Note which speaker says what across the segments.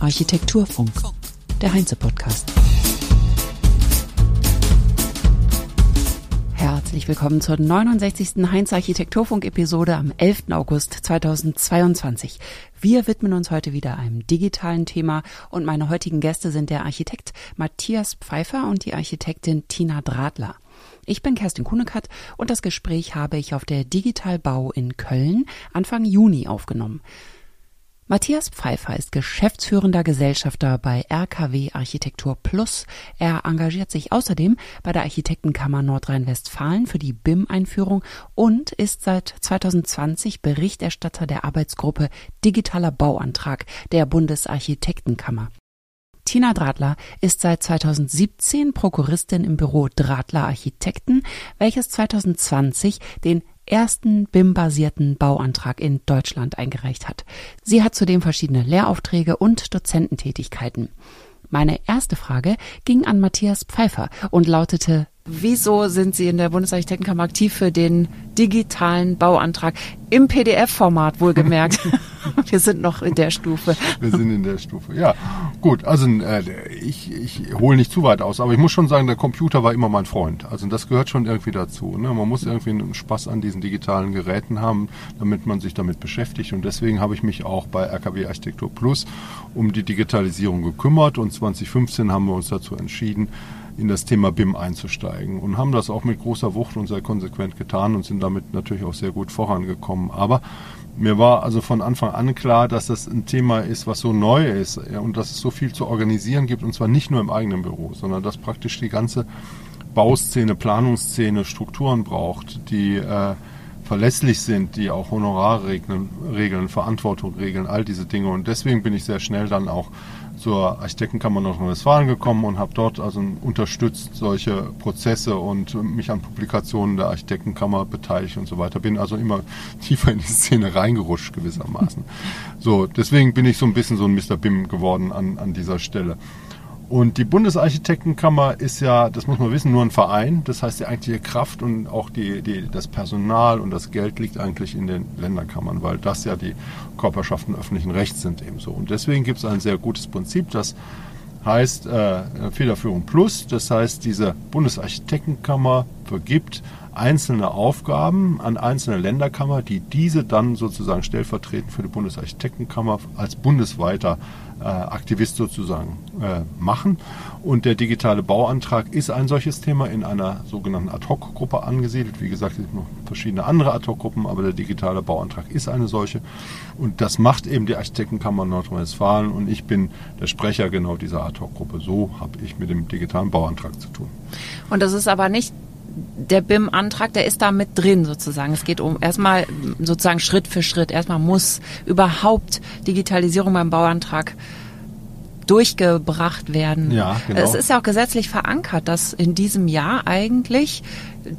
Speaker 1: Architekturfunk. Architekturfunk, der Heinze-Podcast. Herzlich willkommen zur 69. Heinz Architekturfunk-Episode am 11. August 2022. Wir widmen uns heute wieder einem digitalen Thema und meine heutigen Gäste sind der Architekt Matthias Pfeiffer und die Architektin Tina Dradler. Ich bin Kerstin Kunekat und das Gespräch habe ich auf der Digital Bau in Köln Anfang Juni aufgenommen. Matthias Pfeiffer ist geschäftsführender Gesellschafter bei RKW Architektur Plus. Er engagiert sich außerdem bei der Architektenkammer Nordrhein-Westfalen für die BIM-Einführung und ist seit 2020 Berichterstatter der Arbeitsgruppe Digitaler Bauantrag der Bundesarchitektenkammer. Tina Dradler ist seit 2017 Prokuristin im Büro Dradler Architekten, welches 2020 den ersten BIM-basierten Bauantrag in Deutschland eingereicht hat. Sie hat zudem verschiedene Lehraufträge und Dozententätigkeiten. Meine erste Frage ging an Matthias Pfeiffer und lautete, wieso sind Sie in der Bundesarchitektenkammer aktiv für den digitalen Bauantrag im PDF-Format wohlgemerkt? Wir sind noch in der Stufe.
Speaker 2: Wir sind in der Stufe, ja. Gut, also äh, ich, ich hole nicht zu weit aus, aber ich muss schon sagen, der Computer war immer mein Freund. Also das gehört schon irgendwie dazu. Ne? Man muss irgendwie einen Spaß an diesen digitalen Geräten haben, damit man sich damit beschäftigt. Und deswegen habe ich mich auch bei RKW Architektur Plus um die Digitalisierung gekümmert. Und 2015 haben wir uns dazu entschieden, in das Thema BIM einzusteigen und haben das auch mit großer Wucht und sehr konsequent getan und sind damit natürlich auch sehr gut vorangekommen. Aber mir war also von Anfang an klar, dass das ein Thema ist, was so neu ist und dass es so viel zu organisieren gibt und zwar nicht nur im eigenen Büro, sondern dass praktisch die ganze Bauszene, Planungsszene Strukturen braucht, die äh, verlässlich sind, die auch Honorarregeln, Regeln, Verantwortung regeln, all diese Dinge. Und deswegen bin ich sehr schnell dann auch zur Architektenkammer Nordrhein-Westfalen gekommen und habe dort also unterstützt solche Prozesse und mich an Publikationen der Architektenkammer beteiligt und so weiter. Bin also immer tiefer in die Szene reingerutscht gewissermaßen. So, deswegen bin ich so ein bisschen so ein Mr. BIM geworden an, an dieser Stelle. Und die Bundesarchitektenkammer ist ja, das muss man wissen, nur ein Verein. Das heißt, die eigentliche Kraft und auch die, die, das Personal und das Geld liegt eigentlich in den Länderkammern, weil das ja die Körperschaften öffentlichen Rechts sind ebenso. Und deswegen gibt es ein sehr gutes Prinzip, das heißt äh, Federführung Plus. Das heißt, diese Bundesarchitektenkammer vergibt einzelne Aufgaben an einzelne Länderkammer, die diese dann sozusagen stellvertretend für die Bundesarchitektenkammer als bundesweiter Aktivist sozusagen äh, machen. Und der digitale Bauantrag ist ein solches Thema in einer sogenannten Ad-Hoc-Gruppe angesiedelt. Wie gesagt, es gibt noch verschiedene andere Ad-Hoc-Gruppen, aber der digitale Bauantrag ist eine solche. Und das macht eben die Architektenkammer Nordrhein-Westfalen und ich bin der Sprecher genau dieser Ad-Hoc-Gruppe. So habe ich mit dem digitalen Bauantrag zu tun.
Speaker 1: Und das ist aber nicht der BIM-Antrag, der ist da mit drin sozusagen. Es geht um erstmal sozusagen Schritt für Schritt. Erstmal muss überhaupt Digitalisierung beim Bauantrag durchgebracht werden.
Speaker 2: Ja, genau.
Speaker 1: Es ist ja auch gesetzlich verankert, dass in diesem Jahr eigentlich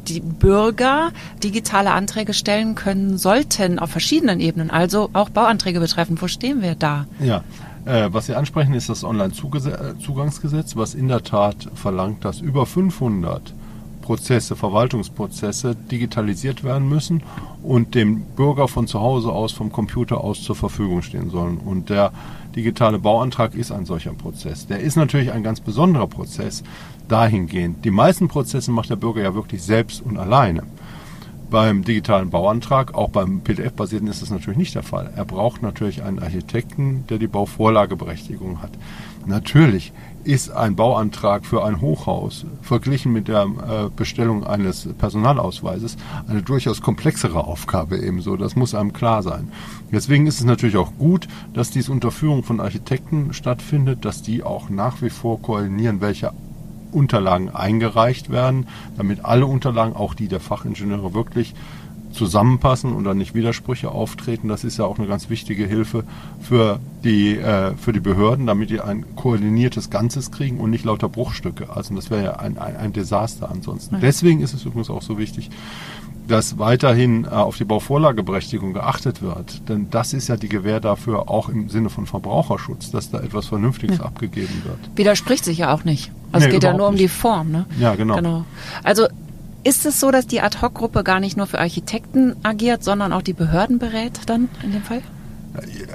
Speaker 1: die Bürger digitale Anträge stellen können sollten auf verschiedenen Ebenen, also auch Bauanträge betreffend. Wo stehen wir da?
Speaker 2: Ja, äh, was Sie ansprechen, ist das Online-Zugangsgesetz, was in der Tat verlangt, dass über 500 Prozesse, Verwaltungsprozesse digitalisiert werden müssen und dem Bürger von zu Hause aus, vom Computer aus zur Verfügung stehen sollen. Und der digitale Bauantrag ist ein solcher Prozess. Der ist natürlich ein ganz besonderer Prozess dahingehend. Die meisten Prozesse macht der Bürger ja wirklich selbst und alleine. Beim digitalen Bauantrag, auch beim PDF-basierten, ist das natürlich nicht der Fall. Er braucht natürlich einen Architekten, der die Bauvorlageberechtigung hat. Natürlich ist ein Bauantrag für ein Hochhaus verglichen mit der äh, Bestellung eines Personalausweises eine durchaus komplexere Aufgabe ebenso. Das muss einem klar sein. Deswegen ist es natürlich auch gut, dass dies unter Führung von Architekten stattfindet, dass die auch nach wie vor koordinieren, welche Unterlagen eingereicht werden, damit alle Unterlagen, auch die der Fachingenieure, wirklich zusammenpassen und dann nicht Widersprüche auftreten. Das ist ja auch eine ganz wichtige Hilfe für die, äh, für die Behörden, damit die ein koordiniertes Ganzes kriegen und nicht lauter Bruchstücke. Also das wäre ja ein, ein, ein Desaster ansonsten. Ja. Deswegen ist es übrigens auch so wichtig, dass weiterhin äh, auf die Bauvorlageberechtigung geachtet wird. Denn das ist ja die Gewähr dafür, auch im Sinne von Verbraucherschutz, dass da etwas Vernünftiges ja. abgegeben wird.
Speaker 1: Widerspricht sich ja auch nicht. Also nee, es geht ja nur um nicht. die Form. Ne?
Speaker 2: Ja, genau.
Speaker 1: genau. Also ist es so, dass die Ad-Hoc-Gruppe gar nicht nur für Architekten agiert, sondern auch die Behörden berät dann in dem Fall?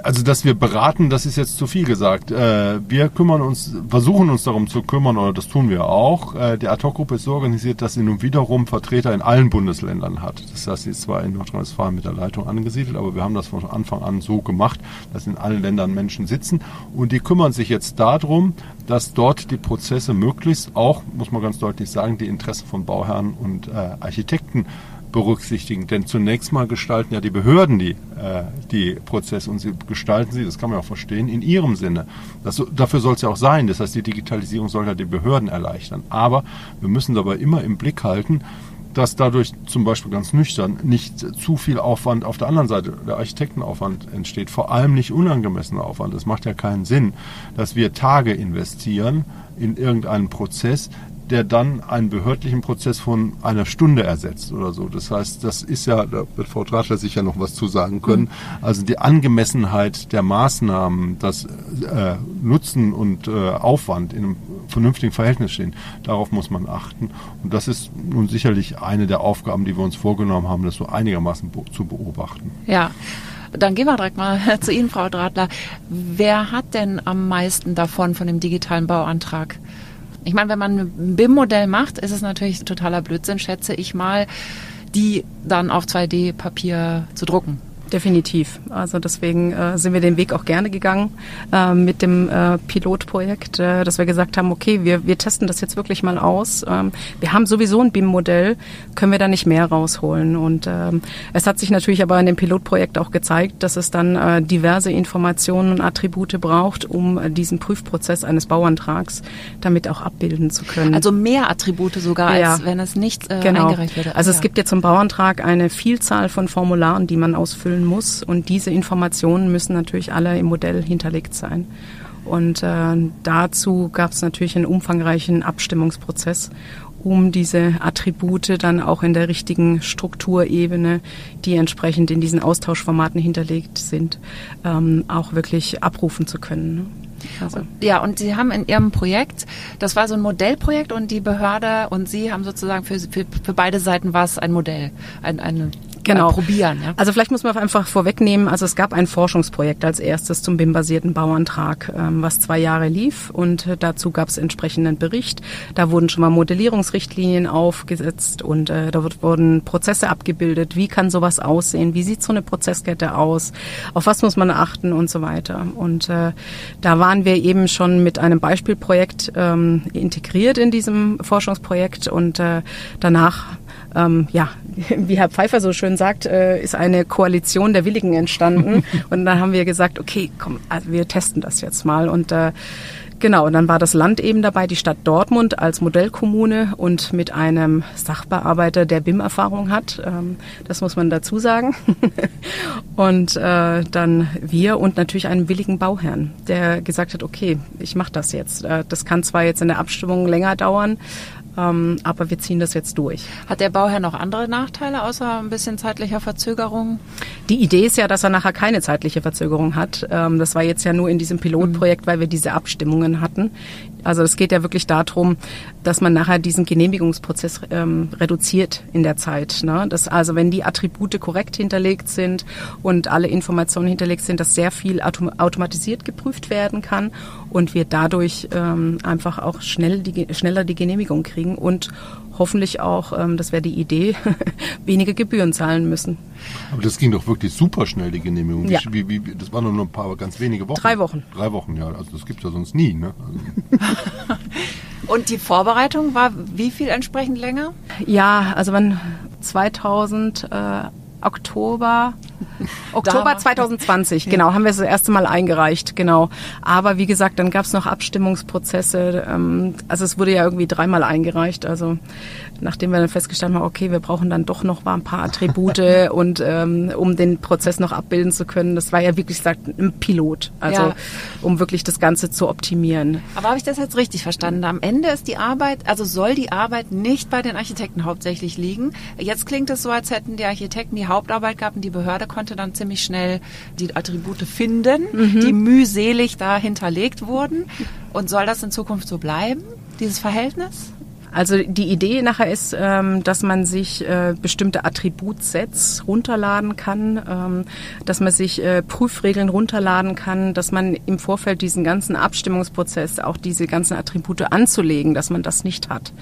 Speaker 2: Also, dass wir beraten, das ist jetzt zu viel gesagt. Äh, wir kümmern uns, versuchen uns darum zu kümmern, oder das tun wir auch. Äh, die Ad-Hoc-Gruppe ist so organisiert, dass sie nun wiederum Vertreter in allen Bundesländern hat. Das heißt, sie ist zwar in Nordrhein-Westfalen mit der Leitung angesiedelt, aber wir haben das von Anfang an so gemacht, dass in allen Ländern Menschen sitzen. Und die kümmern sich jetzt darum, dass dort die Prozesse möglichst auch, muss man ganz deutlich sagen, die Interessen von Bauherren und äh, Architekten berücksichtigen. Denn zunächst mal gestalten ja die Behörden die, äh, die Prozesse und sie gestalten sie, das kann man auch verstehen, in ihrem Sinne. Das, dafür soll es ja auch sein. Das heißt, die Digitalisierung soll ja die Behörden erleichtern. Aber wir müssen dabei immer im Blick halten, dass dadurch zum Beispiel ganz nüchtern nicht zu viel Aufwand auf der anderen Seite, der Architektenaufwand entsteht, vor allem nicht unangemessener Aufwand. Es macht ja keinen Sinn, dass wir Tage investieren in irgendeinen Prozess, der dann einen behördlichen Prozess von einer Stunde ersetzt oder so. Das heißt, das ist ja, da wird Frau Tratschler sicher noch was zu sagen können, mhm. also die Angemessenheit der Maßnahmen, das äh, Nutzen und äh, Aufwand in einem vernünftigen Verhältnis stehen, darauf muss man achten. Und das ist nun sicherlich eine der Aufgaben, die wir uns vorgenommen haben, das so einigermaßen zu beobachten.
Speaker 1: Ja. Dann gehen wir direkt mal zu Ihnen, Frau Dradler. Wer hat denn am meisten davon von dem digitalen Bauantrag? Ich meine, wenn man ein BIM-Modell macht, ist es natürlich totaler Blödsinn, schätze ich mal, die dann auf 2D-Papier zu drucken.
Speaker 3: Definitiv. Also deswegen äh, sind wir den Weg auch gerne gegangen äh, mit dem äh, Pilotprojekt, äh, dass wir gesagt haben, okay, wir, wir testen das jetzt wirklich mal aus. Ähm, wir haben sowieso ein BIM-Modell, können wir da nicht mehr rausholen. Und ähm, es hat sich natürlich aber in dem Pilotprojekt auch gezeigt, dass es dann äh, diverse Informationen und Attribute braucht, um äh, diesen Prüfprozess eines Bauantrags damit auch abbilden zu können.
Speaker 1: Also mehr Attribute sogar, ja. als wenn es nicht äh, genau. eingereicht würde.
Speaker 3: Also ja. es gibt jetzt zum Bauantrag eine Vielzahl von Formularen, die man ausfüllen muss. Und diese Informationen müssen natürlich alle im Modell hinterlegt sein. Und äh, dazu gab es natürlich einen umfangreichen Abstimmungsprozess, um diese Attribute dann auch in der richtigen Strukturebene, die entsprechend in diesen Austauschformaten hinterlegt sind, ähm, auch wirklich abrufen zu können.
Speaker 1: Also. Ja, und Sie haben in Ihrem Projekt, das war so ein Modellprojekt und die Behörde und Sie haben sozusagen für, für, für beide Seiten war es ein Modell, ein, eine
Speaker 3: genau. probieren. Ja? Also vielleicht muss man einfach vorwegnehmen, also es gab ein Forschungsprojekt als erstes zum BIM-basierten Bauantrag, ähm, was zwei Jahre lief und äh, dazu gab es entsprechenden Bericht. Da wurden schon mal Modellierungsrichtlinien aufgesetzt und äh, da wurden Prozesse abgebildet. Wie kann sowas aussehen? Wie sieht so eine Prozesskette aus? Auf was muss man achten und so weiter? Und äh, da waren wir eben schon mit einem Beispielprojekt ähm, integriert in diesem Forschungsprojekt und äh, danach ähm, ja, wie Herr Pfeiffer so schön sagt, äh, ist eine Koalition der Willigen entstanden. und dann haben wir gesagt, okay, komm, also wir testen das jetzt mal. Und äh, Genau, und dann war das Land eben dabei, die Stadt Dortmund als Modellkommune und mit einem Sachbearbeiter, der BIM-Erfahrung hat. Ähm, das muss man dazu sagen. und äh, dann wir und natürlich einen willigen Bauherrn, der gesagt hat, okay, ich mache das jetzt. Äh, das kann zwar jetzt in der Abstimmung länger dauern, ähm, aber wir ziehen das jetzt durch.
Speaker 1: Hat der Bauherr noch andere Nachteile außer ein bisschen zeitlicher Verzögerung?
Speaker 3: Die Idee ist ja, dass er nachher keine zeitliche Verzögerung hat. Ähm, das war jetzt ja nur in diesem Pilotprojekt, mhm. weil wir diese Abstimmungen hatten. Also es geht ja wirklich darum, dass man nachher diesen Genehmigungsprozess ähm, reduziert in der Zeit. Ne? Dass also wenn die Attribute korrekt hinterlegt sind und alle Informationen hinterlegt sind, dass sehr viel autom automatisiert geprüft werden kann und wir dadurch ähm, einfach auch schnell die, schneller die Genehmigung kriegen und hoffentlich auch, ähm, das wäre die Idee, weniger Gebühren zahlen müssen.
Speaker 2: Aber das ging doch wirklich super schnell, die Genehmigung. Ja. Wie, wie, das waren nur ein paar ganz wenige Wochen.
Speaker 3: Drei Wochen.
Speaker 2: Drei Wochen, ja. Also das gibt es ja sonst nie. Ne?
Speaker 1: Also. Und die Vorbereitung war wie viel entsprechend länger?
Speaker 3: Ja, also wenn 2000 äh, Oktober Oktober 2020, genau, haben wir es das erste Mal eingereicht, genau. Aber wie gesagt, dann gab es noch Abstimmungsprozesse. Ähm, also es wurde ja irgendwie dreimal eingereicht. Also nachdem wir dann festgestellt haben, okay, wir brauchen dann doch noch mal ein paar Attribute und ähm, um den Prozess noch abbilden zu können. Das war ja wirklich gesagt ein Pilot, also ja. um wirklich das Ganze zu optimieren.
Speaker 1: Aber habe ich das jetzt richtig verstanden? Am Ende ist die Arbeit, also soll die Arbeit nicht bei den Architekten hauptsächlich liegen. Jetzt klingt es so, als hätten die Architekten die Hauptarbeit gehabt und die Behörde konnte dann ziemlich schnell die Attribute finden, mhm. die mühselig da hinterlegt wurden. Und soll das in Zukunft so bleiben, dieses Verhältnis?
Speaker 3: Also die Idee nachher ist, ähm, dass man sich äh, bestimmte Attributsets runterladen kann, ähm, dass man sich äh, Prüfregeln runterladen kann, dass man im Vorfeld diesen ganzen Abstimmungsprozess, auch diese ganzen Attribute anzulegen, dass man das nicht hat.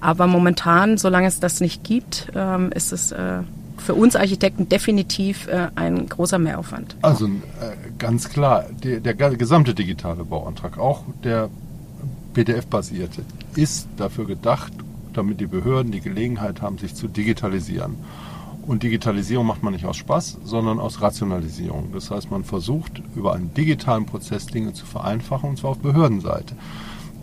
Speaker 3: Aber momentan, solange es das nicht gibt, ähm, ist es äh, für uns Architekten definitiv äh, ein großer Mehraufwand.
Speaker 2: Also äh, ganz klar, der, der gesamte digitale Bauantrag, auch der PDF-basierte, ist dafür gedacht, damit die Behörden die Gelegenheit haben, sich zu digitalisieren. Und Digitalisierung macht man nicht aus Spaß, sondern aus Rationalisierung. Das heißt, man versucht über einen digitalen Prozess Dinge zu vereinfachen, und zwar auf Behördenseite.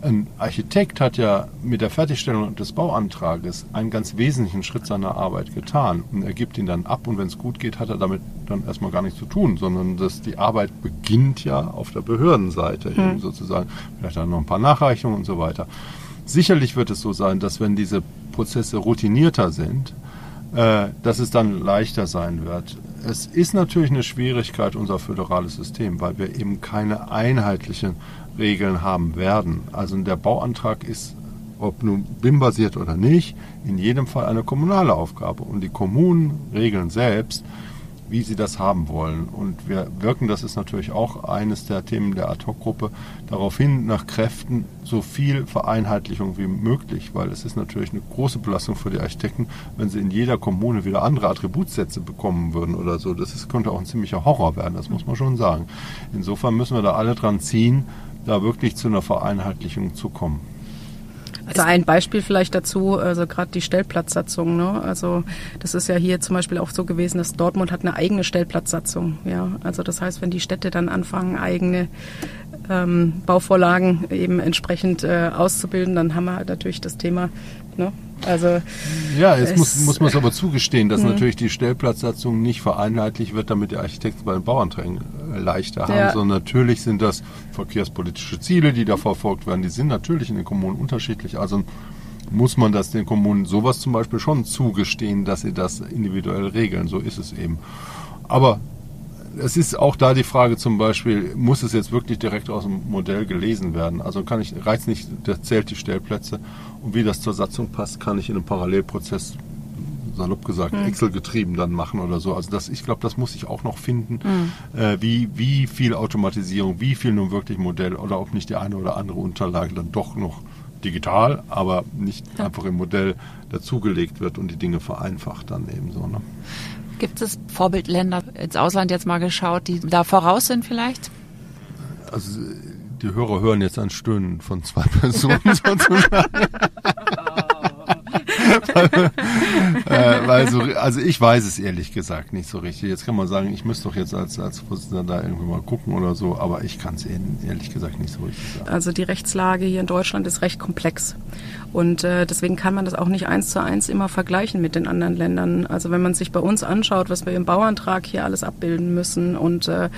Speaker 2: Ein Architekt hat ja mit der Fertigstellung des Bauantrages einen ganz wesentlichen Schritt seiner Arbeit getan. Und er gibt ihn dann ab und wenn es gut geht, hat er damit dann erstmal gar nichts zu tun, sondern dass die Arbeit beginnt ja auf der Behördenseite mhm. eben sozusagen. Vielleicht dann noch ein paar Nachreichungen und so weiter. Sicherlich wird es so sein, dass wenn diese Prozesse routinierter sind, äh, dass es dann leichter sein wird. Es ist natürlich eine Schwierigkeit unser föderales System, weil wir eben keine einheitlichen Regeln haben werden. Also der Bauantrag ist, ob nun BIM-basiert oder nicht, in jedem Fall eine kommunale Aufgabe. Und die Kommunen regeln selbst, wie sie das haben wollen. Und wir wirken, das ist natürlich auch eines der Themen der Ad-Hoc-Gruppe, darauf hin, nach Kräften so viel Vereinheitlichung wie möglich, weil es ist natürlich eine große Belastung für die Architekten, wenn sie in jeder Kommune wieder andere Attributsätze bekommen würden oder so. Das ist, könnte auch ein ziemlicher Horror werden, das muss man schon sagen. Insofern müssen wir da alle dran ziehen, da wirklich zu einer Vereinheitlichung zu kommen.
Speaker 3: Also ein Beispiel vielleicht dazu, also gerade die Stellplatzsatzung. Ne? Also das ist ja hier zum Beispiel auch so gewesen, dass Dortmund hat eine eigene Stellplatzsatzung. Ja, also das heißt, wenn die Städte dann anfangen, eigene ähm, Bauvorlagen eben entsprechend äh, auszubilden, dann haben wir halt natürlich das Thema Ne? Also
Speaker 2: ja, jetzt muss, muss man es aber zugestehen, dass mh. natürlich die Stellplatzsatzung nicht vereinheitlich wird, damit die Architekten bei den Bauanträgen äh, leichter haben, ja. sondern natürlich sind das verkehrspolitische Ziele, die da verfolgt werden. Die sind natürlich in den Kommunen unterschiedlich. Also muss man das den Kommunen sowas zum Beispiel schon zugestehen, dass sie das individuell regeln. So ist es eben. Aber es ist auch da die Frage zum Beispiel, muss es jetzt wirklich direkt aus dem Modell gelesen werden? Also kann ich, reizt nicht, der zählt die Stellplätze und wie das zur Satzung passt, kann ich in einem Parallelprozess, salopp gesagt, mhm. Excel getrieben dann machen oder so. Also das, ich glaube, das muss ich auch noch finden, mhm. äh, wie, wie viel Automatisierung, wie viel nun wirklich Modell oder ob nicht die eine oder andere Unterlage dann doch noch digital, aber nicht ja. einfach im Modell dazugelegt wird und die Dinge vereinfacht dann eben so. Ne?
Speaker 1: Gibt es Vorbildländer ins Ausland jetzt mal geschaut, die da voraus sind vielleicht?
Speaker 2: Also die Hörer hören jetzt ein Stöhnen von zwei Personen sozusagen. äh, weil so, also ich weiß es ehrlich gesagt nicht so richtig. Jetzt kann man sagen, ich müsste doch jetzt als, als Vorsitzender da irgendwie mal gucken oder so, aber ich kann es ehrlich gesagt nicht so richtig sagen.
Speaker 3: Also die Rechtslage hier in Deutschland ist recht komplex. Und äh, deswegen kann man das auch nicht eins zu eins immer vergleichen mit den anderen Ländern. Also wenn man sich bei uns anschaut, was wir im Bauantrag hier alles abbilden müssen und äh,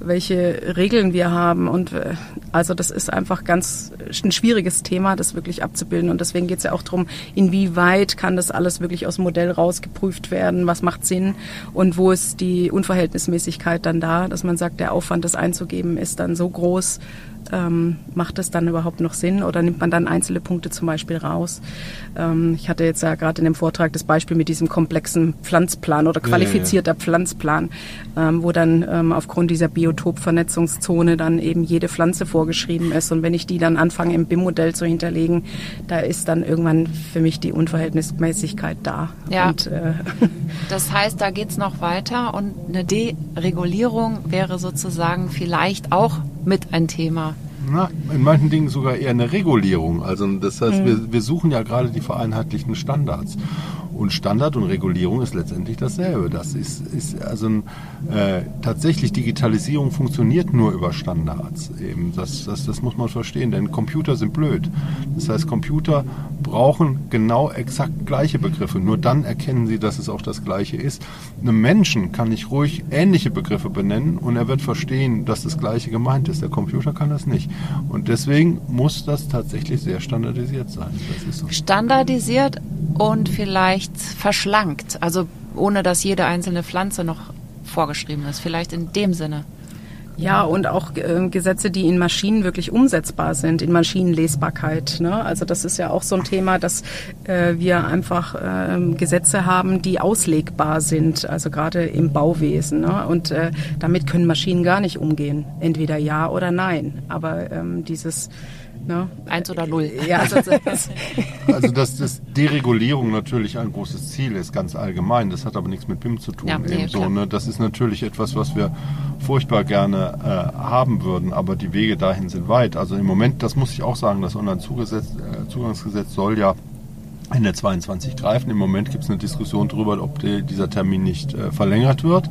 Speaker 3: welche Regeln wir haben und äh, also das ist einfach ganz ein schwieriges Thema, das wirklich abzubilden. Und deswegen geht es ja auch darum, inwieweit kann das alles wirklich aus dem Modell rausgeprüft werden, was macht Sinn und wo ist die Unverhältnismäßigkeit dann da, dass man sagt, der Aufwand, das einzugeben, ist dann so groß, ähm, macht es dann überhaupt noch Sinn oder nimmt man dann einzelne Punkte zum Beispiel raus? Ähm, ich hatte jetzt ja gerade in dem Vortrag das Beispiel mit diesem komplexen Pflanzplan oder qualifizierter ja, ja. Pflanzplan, ähm, wo dann ähm, aufgrund dieser Biotopvernetzungszone dann eben jede Pflanze vorgeschrieben ist. Und wenn ich die dann anfange im BIM-Modell zu hinterlegen, da ist dann irgendwann für mich die Unverhältnismäßigkeit da.
Speaker 1: Ja. Und, äh, das heißt, da geht es noch weiter und eine Deregulierung wäre sozusagen vielleicht auch mit ein Thema.
Speaker 2: Na, in manchen Dingen sogar eher eine Regulierung. Also das heißt, mhm. wir, wir suchen ja gerade die vereinheitlichten Standards. Und Standard und Regulierung ist letztendlich dasselbe. Das ist, ist also ein, äh, tatsächlich Digitalisierung funktioniert nur über Standards. Eben das, das, das muss man verstehen, denn Computer sind blöd. Das heißt, Computer brauchen genau exakt gleiche Begriffe. Nur dann erkennen sie, dass es auch das Gleiche ist. Einem Menschen kann ich ruhig ähnliche Begriffe benennen und er wird verstehen, dass das Gleiche gemeint ist. Der Computer kann das nicht. Und deswegen muss das tatsächlich sehr standardisiert sein.
Speaker 1: So. Standardisiert und vielleicht verschlankt, also ohne dass jede einzelne Pflanze noch vorgeschrieben ist, vielleicht in dem Sinne.
Speaker 3: Ja, und auch äh, Gesetze, die in Maschinen wirklich umsetzbar sind, in Maschinenlesbarkeit. Ne? Also das ist ja auch so ein Thema, dass äh, wir einfach äh, Gesetze haben, die auslegbar sind, also gerade im Bauwesen. Ne? Und äh, damit können Maschinen gar nicht umgehen, entweder ja oder nein. Aber ähm, dieses
Speaker 1: Ne? Eins oder null.
Speaker 2: Ja. Also, also dass das Deregulierung natürlich ein großes Ziel ist, ganz allgemein. Das hat aber nichts mit BIM zu tun. Ja, nee, so, ne? Das ist natürlich etwas, was wir furchtbar gerne äh, haben würden, aber die Wege dahin sind weit. Also im Moment, das muss ich auch sagen, das Onlinezugangsgesetz äh, soll ja Ende 22 greifen. Im Moment gibt es eine Diskussion darüber, ob die, dieser Termin nicht äh, verlängert wird.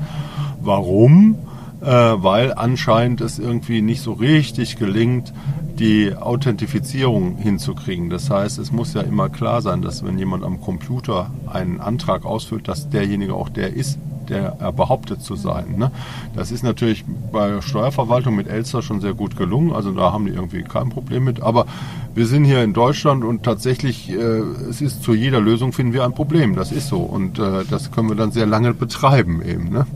Speaker 2: Warum? Äh, weil anscheinend es irgendwie nicht so richtig gelingt, die Authentifizierung hinzukriegen. Das heißt, es muss ja immer klar sein, dass wenn jemand am Computer einen Antrag ausfüllt, dass derjenige auch der ist, der er behauptet zu sein. Ne? Das ist natürlich bei Steuerverwaltung mit Elster schon sehr gut gelungen. Also da haben die irgendwie kein Problem mit. Aber wir sind hier in Deutschland und tatsächlich, äh, es ist zu jeder Lösung finden wir ein Problem. Das ist so. Und äh, das können wir dann sehr lange betreiben eben. Ne?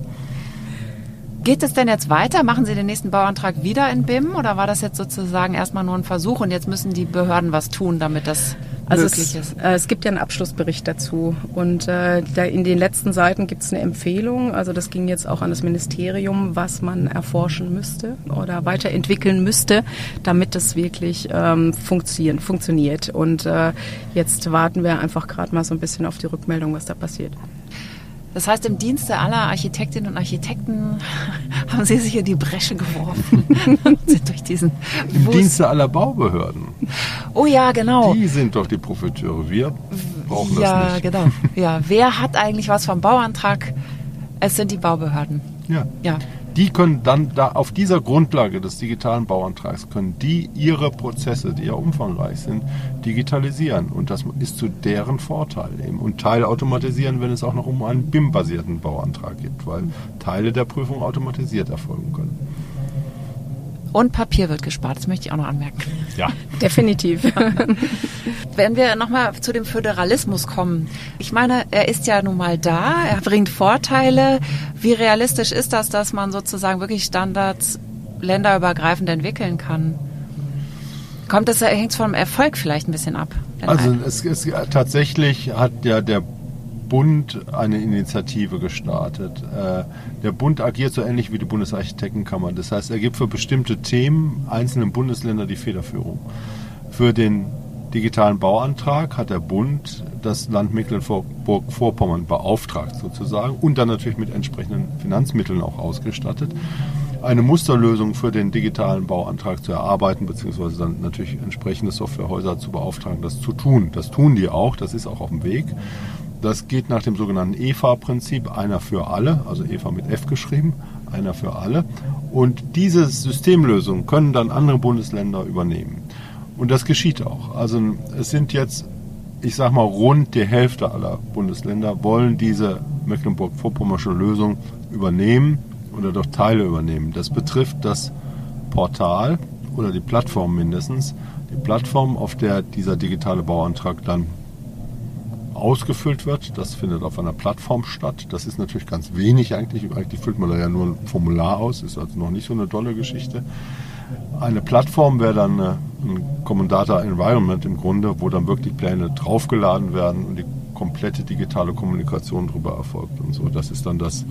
Speaker 1: Geht es denn jetzt weiter? Machen Sie den nächsten Bauantrag wieder in BIM oder war das jetzt sozusagen erstmal nur ein Versuch und jetzt müssen die Behörden was tun, damit das also möglich
Speaker 3: es, ist? Äh, es gibt ja einen Abschlussbericht dazu und äh, da in den letzten Seiten gibt es eine Empfehlung. Also das ging jetzt auch an das Ministerium, was man erforschen müsste oder weiterentwickeln müsste, damit das wirklich ähm, funktionieren, funktioniert. Und äh, jetzt warten wir einfach gerade mal so ein bisschen auf die Rückmeldung, was da passiert.
Speaker 1: Das heißt, im Dienste aller Architektinnen und Architekten haben Sie sich in die Bresche geworfen
Speaker 2: sind durch diesen Im Bus Dienste aller Baubehörden.
Speaker 1: Oh ja, genau.
Speaker 2: Die sind doch die Profiteure. Wir brauchen
Speaker 1: ja,
Speaker 2: das nicht.
Speaker 1: Ja, genau. Ja, wer hat eigentlich was vom Bauantrag? Es sind die Baubehörden.
Speaker 2: Ja. ja die können dann da auf dieser Grundlage des digitalen Bauantrags können die ihre Prozesse, die ja umfangreich sind, digitalisieren und das ist zu deren Vorteil eben und teilautomatisieren, wenn es auch noch um einen BIM-basierten Bauantrag geht, weil Teile der Prüfung automatisiert erfolgen können.
Speaker 1: Und Papier wird gespart, das möchte ich auch noch anmerken.
Speaker 3: Ja. Definitiv.
Speaker 1: Wenn wir nochmal zu dem Föderalismus kommen. Ich meine, er ist ja nun mal da, er bringt Vorteile. Wie realistisch ist das, dass man sozusagen wirklich Standards länderübergreifend entwickeln kann? Kommt es, hängt vom Erfolg vielleicht ein bisschen ab?
Speaker 2: Also es, es, tatsächlich hat ja der Bund eine Initiative gestartet. Äh, der Bund agiert so ähnlich wie die Bundesarchitektenkammer. Das heißt, er gibt für bestimmte Themen einzelnen Bundesländern die Federführung. Für den digitalen Bauantrag hat der Bund das Land Mecklenburg-Vorpommern beauftragt sozusagen und dann natürlich mit entsprechenden Finanzmitteln auch ausgestattet, eine Musterlösung für den digitalen Bauantrag zu erarbeiten, beziehungsweise dann natürlich entsprechende Softwarehäuser zu beauftragen, das zu tun. Das tun die auch, das ist auch auf dem Weg. Das geht nach dem sogenannten EFA-Prinzip, einer für alle, also EFA mit F geschrieben, einer für alle. Und diese Systemlösung können dann andere Bundesländer übernehmen. Und das geschieht auch. Also es sind jetzt, ich sag mal, rund die Hälfte aller Bundesländer wollen diese Mecklenburg-Vorpommersche Lösung übernehmen oder doch Teile übernehmen. Das betrifft das Portal oder die Plattform mindestens. Die Plattform, auf der dieser digitale Bauantrag dann ausgefüllt wird. Das findet auf einer Plattform statt. Das ist natürlich ganz wenig eigentlich. Eigentlich füllt man da ja nur ein Formular aus. Ist also noch nicht so eine tolle Geschichte. Eine Plattform wäre dann äh, ein Common Data Environment im Grunde, wo dann wirklich Pläne draufgeladen werden und die komplette digitale Kommunikation darüber erfolgt und so. Das ist dann das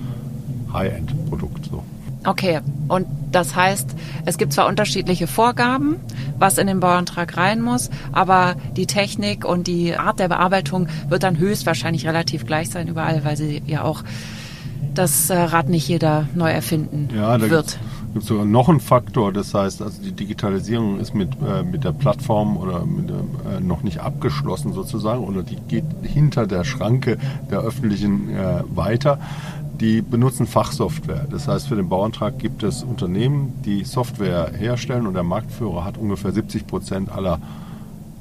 Speaker 2: High-End-Produkt. So.
Speaker 1: Okay, und das heißt, es gibt zwar unterschiedliche Vorgaben, was in den Bauantrag rein muss, aber die Technik und die Art der Bearbeitung wird dann höchstwahrscheinlich relativ gleich sein überall, weil sie ja auch das äh, Rad nicht jeder neu erfinden ja, da wird.
Speaker 2: Gibt sogar noch einen Faktor, das heißt, also die Digitalisierung ist mit, äh, mit der Plattform oder mit, äh, noch nicht abgeschlossen sozusagen oder die geht hinter der Schranke der öffentlichen äh, weiter die benutzen Fachsoftware. Das heißt, für den Bauantrag gibt es Unternehmen, die Software herstellen und der Marktführer hat ungefähr 70 Prozent aller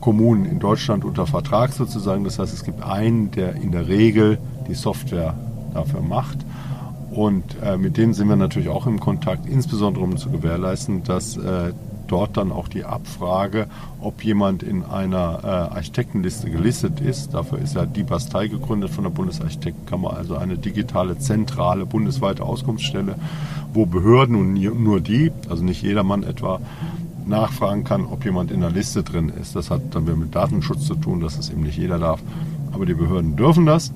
Speaker 2: Kommunen in Deutschland unter Vertrag sozusagen. Das heißt, es gibt einen, der in der Regel die Software dafür macht. Und äh, mit denen sind wir natürlich auch im Kontakt, insbesondere um zu gewährleisten, dass äh, dort dann auch die Abfrage, ob jemand in einer äh, Architektenliste gelistet ist. Dafür ist ja die Bastei gegründet von der Bundesarchitektenkammer, also eine digitale, zentrale, bundesweite Auskunftsstelle, wo Behörden und nur die, also nicht jedermann etwa, nachfragen kann, ob jemand in der Liste drin ist. Das hat dann wieder mit Datenschutz zu tun, dass es eben nicht jeder darf. Aber die Behörden dürfen das.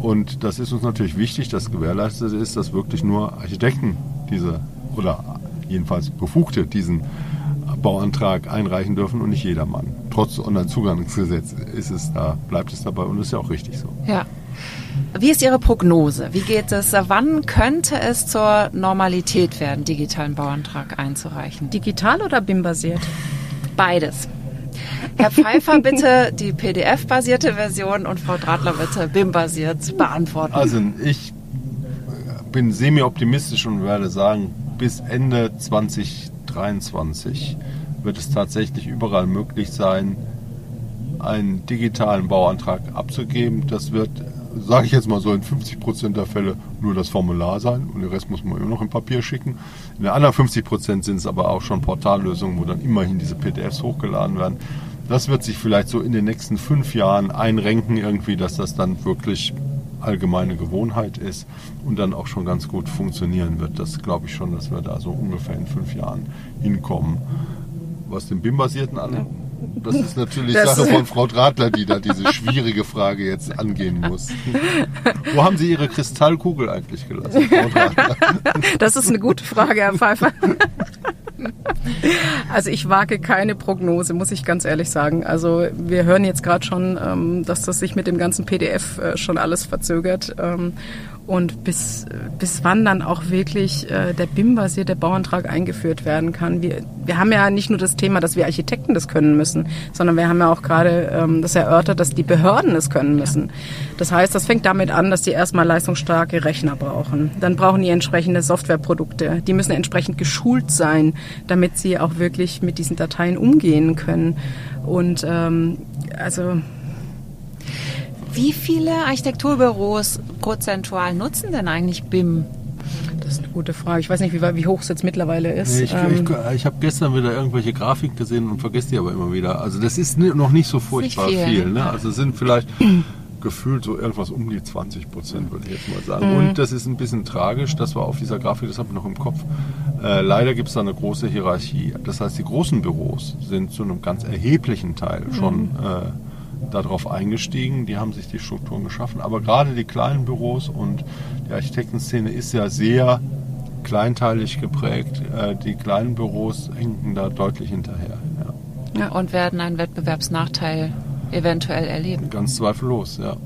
Speaker 2: Und das ist uns natürlich wichtig, dass gewährleistet ist, dass wirklich nur Architekten diese oder jedenfalls Befugte diesen Bauantrag einreichen dürfen und nicht jedermann. Trotz Onlinezugangsgesetz ist es da, bleibt es dabei und ist ja auch richtig so.
Speaker 1: Ja. Wie ist Ihre Prognose? Wie geht es? Wann könnte es zur Normalität werden, digitalen Bauantrag einzureichen?
Speaker 3: Digital oder BIM-basiert?
Speaker 1: Beides. Herr Pfeiffer, bitte die PDF-basierte Version und Frau Dradler bitte BIM-basiert beantworten.
Speaker 2: Also ich bin semi-optimistisch und werde sagen, bis Ende 2023 wird es tatsächlich überall möglich sein, einen digitalen Bauantrag abzugeben. Das wird, sage ich jetzt mal so, in 50 Prozent der Fälle nur das Formular sein und den Rest muss man immer noch im Papier schicken. In den anderen 50 Prozent sind es aber auch schon Portallösungen, wo dann immerhin diese PDFs hochgeladen werden. Das wird sich vielleicht so in den nächsten fünf Jahren einrenken irgendwie, dass das dann wirklich allgemeine Gewohnheit ist und dann auch schon ganz gut funktionieren wird. Das glaube ich schon, dass wir da so ungefähr in fünf Jahren hinkommen. Was den BIM-basierten an, das ist natürlich das Sache von Frau Dradler, die da diese schwierige Frage jetzt angehen muss. Wo haben Sie Ihre Kristallkugel eigentlich gelassen, Frau
Speaker 3: Dradler? Das ist eine gute Frage, Herr Pfeiffer. Also ich wage keine Prognose, muss ich ganz ehrlich sagen. Also wir hören jetzt gerade schon, ähm, dass das sich mit dem ganzen PDF äh, schon alles verzögert. Und bis, bis wann dann auch wirklich äh, der BIM-basierte Bauantrag eingeführt werden kann. Wir, wir haben ja nicht nur das Thema, dass wir Architekten das können müssen, sondern wir haben ja auch gerade ähm, das erörtert, dass die Behörden es können müssen. Das heißt, das fängt damit an, dass die erstmal leistungsstarke Rechner brauchen. Dann brauchen die entsprechende Softwareprodukte. Die müssen entsprechend geschult sein, damit sie auch wirklich mit diesen Dateien umgehen können. Und ähm, also
Speaker 1: wie viele Architekturbüros prozentual nutzen denn eigentlich BIM?
Speaker 3: Das ist eine gute Frage. Ich weiß nicht, wie, wie hoch es jetzt mittlerweile ist.
Speaker 2: Nee, ich, ähm, ich, ich habe gestern wieder irgendwelche Grafiken gesehen und vergesse die aber immer wieder. Also das ist noch nicht so furchtbar nicht viel. viel ne? Also sind vielleicht gefühlt so irgendwas um die 20 Prozent, würde ich jetzt mal sagen. Mhm. Und das ist ein bisschen tragisch, das war auf dieser Grafik, das habe ich noch im Kopf. Äh, leider gibt es da eine große Hierarchie. Das heißt, die großen Büros sind zu einem ganz erheblichen Teil schon mhm. äh, darauf eingestiegen, die haben sich die Strukturen geschaffen. Aber gerade die kleinen Büros und die Architektenszene ist ja sehr kleinteilig geprägt. Äh, die kleinen Büros hinken da deutlich hinterher.
Speaker 1: Ja. ja. und werden einen Wettbewerbsnachteil eventuell erleben.
Speaker 2: Ganz zweifellos, ja.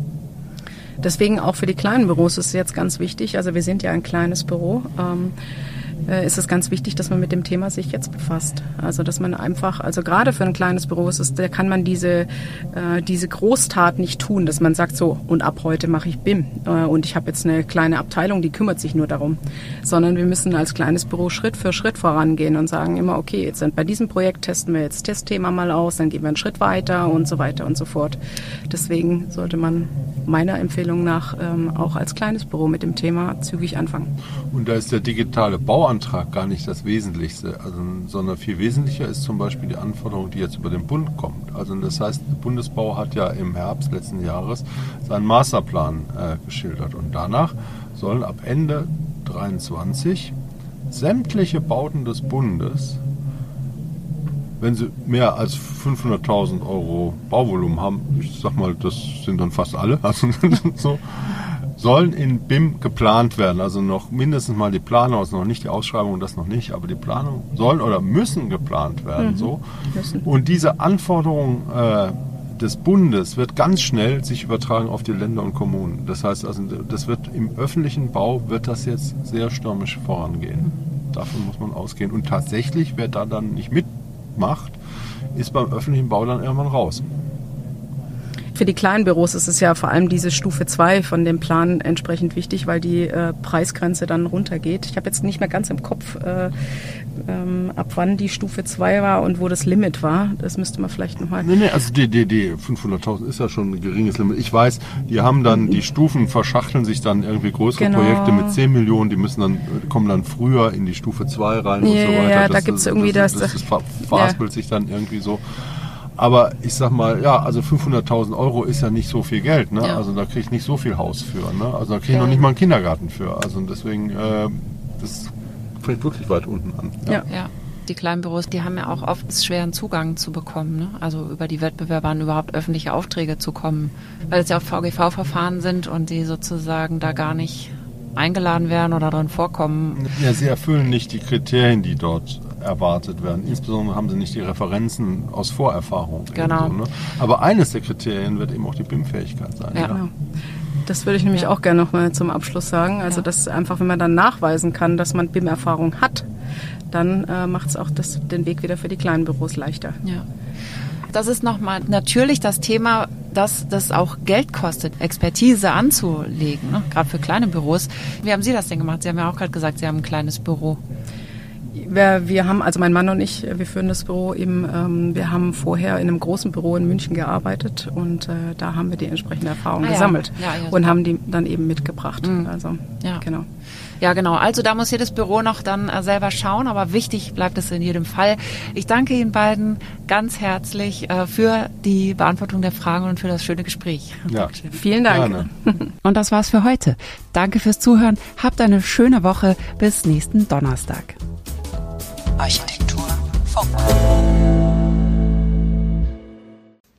Speaker 3: Deswegen auch für die kleinen Büros ist es jetzt ganz wichtig. Also wir sind ja ein kleines Büro. Ähm, äh, ist es ganz wichtig, dass man mit dem Thema sich jetzt befasst. Also dass man einfach, also gerade für ein kleines Büro ist da kann man diese, äh, diese Großtat nicht tun, dass man sagt so, und ab heute mache ich BIM äh, und ich habe jetzt eine kleine Abteilung, die kümmert sich nur darum. Sondern wir müssen als kleines Büro Schritt für Schritt vorangehen und sagen immer, okay, jetzt bei diesem Projekt testen wir jetzt Testthema mal aus, dann gehen wir einen Schritt weiter und so weiter und so fort. Deswegen sollte man meiner Empfehlung nach ähm, auch als kleines Büro mit dem Thema zügig anfangen.
Speaker 2: Und da ist der digitale Bauantrag gar nicht das Wesentlichste, also, sondern viel wesentlicher ist zum Beispiel die Anforderung, die jetzt über den Bund kommt. Also das heißt, der Bundesbau hat ja im Herbst letzten Jahres seinen Masterplan äh, geschildert und danach sollen ab Ende 2023 sämtliche Bauten des Bundes wenn sie mehr als 500.000 Euro Bauvolumen haben, ich sag mal, das sind dann fast alle, also so, sollen in BIM geplant werden. Also noch mindestens mal die Planung, also noch nicht die Ausschreibung, das noch nicht, aber die Planung sollen oder müssen geplant werden. Mhm. So. Und diese Anforderung äh, des Bundes wird ganz schnell sich übertragen auf die Länder und Kommunen. Das heißt also, das wird im öffentlichen Bau wird das jetzt sehr stürmisch vorangehen. Davon muss man ausgehen. Und tatsächlich, wer da dann nicht mit macht, ist beim öffentlichen Bau dann irgendwann raus.
Speaker 3: Für die kleinen Büros ist es ja vor allem diese Stufe 2 von dem Plan entsprechend wichtig, weil die äh, Preisgrenze dann runtergeht. Ich habe jetzt nicht mehr ganz im Kopf, äh, ähm, ab wann die Stufe 2 war und wo das Limit war. Das müsste man vielleicht nochmal.
Speaker 2: Nee, nee, also die, die, die 500.000 ist ja schon ein geringes Limit. Ich weiß, die haben dann, die Stufen verschachteln sich dann irgendwie größere genau. Projekte mit 10 Millionen, die müssen dann, kommen dann früher in die Stufe 2 rein
Speaker 3: ja,
Speaker 2: und so weiter.
Speaker 3: Ja, da gibt es irgendwie das.
Speaker 2: Das, das, das verhaspelt ja. sich dann irgendwie so. Aber ich sag mal, ja, also 500.000 Euro ist ja nicht so viel Geld. Ne? Ja. Also da kriege ich nicht so viel Haus für. Ne? Also da kriege ich ja. noch nicht mal einen Kindergarten für. Also deswegen, äh, das fängt wirklich weit unten an.
Speaker 1: Ja. ja. Die kleinen Büros, die haben ja auch oft schweren Zugang zu bekommen. Ne? Also über die Wettbewerber an überhaupt öffentliche Aufträge zu kommen. Weil es ja auch VGV-Verfahren sind und die sozusagen da gar nicht eingeladen werden oder drin vorkommen.
Speaker 2: Ja, sie erfüllen nicht die Kriterien, die dort erwartet werden. Insbesondere haben sie nicht die Referenzen aus Vorerfahrung.
Speaker 1: Genau. So,
Speaker 2: ne? Aber eines der Kriterien wird eben auch die BIM-Fähigkeit sein.
Speaker 3: Ja. ja. Genau. Das würde ich nämlich auch gerne noch mal zum Abschluss sagen. Also, ja. dass einfach, wenn man dann nachweisen kann, dass man BIM-Erfahrung hat, dann äh, macht es auch das, den Weg wieder für die kleinen Büros leichter.
Speaker 1: Ja. Das ist nochmal natürlich das Thema, dass das auch Geld kostet, Expertise anzulegen, ne? gerade für kleine Büros. Wie haben Sie das denn gemacht? Sie haben ja auch gerade gesagt, Sie haben ein kleines Büro.
Speaker 3: Wir, wir haben, also mein Mann und ich, wir führen das Büro eben, ähm, wir haben vorher in einem großen Büro in München gearbeitet und äh, da haben wir die entsprechende Erfahrung ah, gesammelt ja. Ja, ja, und haben die dann eben mitgebracht. Mhm. Also,
Speaker 1: ja. genau. Ja, genau. Also da muss jedes Büro noch dann äh, selber schauen, aber wichtig bleibt es in jedem Fall. Ich danke Ihnen beiden ganz herzlich äh, für die Beantwortung der Fragen und für das schöne Gespräch.
Speaker 3: Ja. Vielen Dank. Gerne.
Speaker 1: Und das war's für heute. Danke fürs Zuhören. Habt eine schöne Woche. Bis nächsten Donnerstag. Architektur Funk.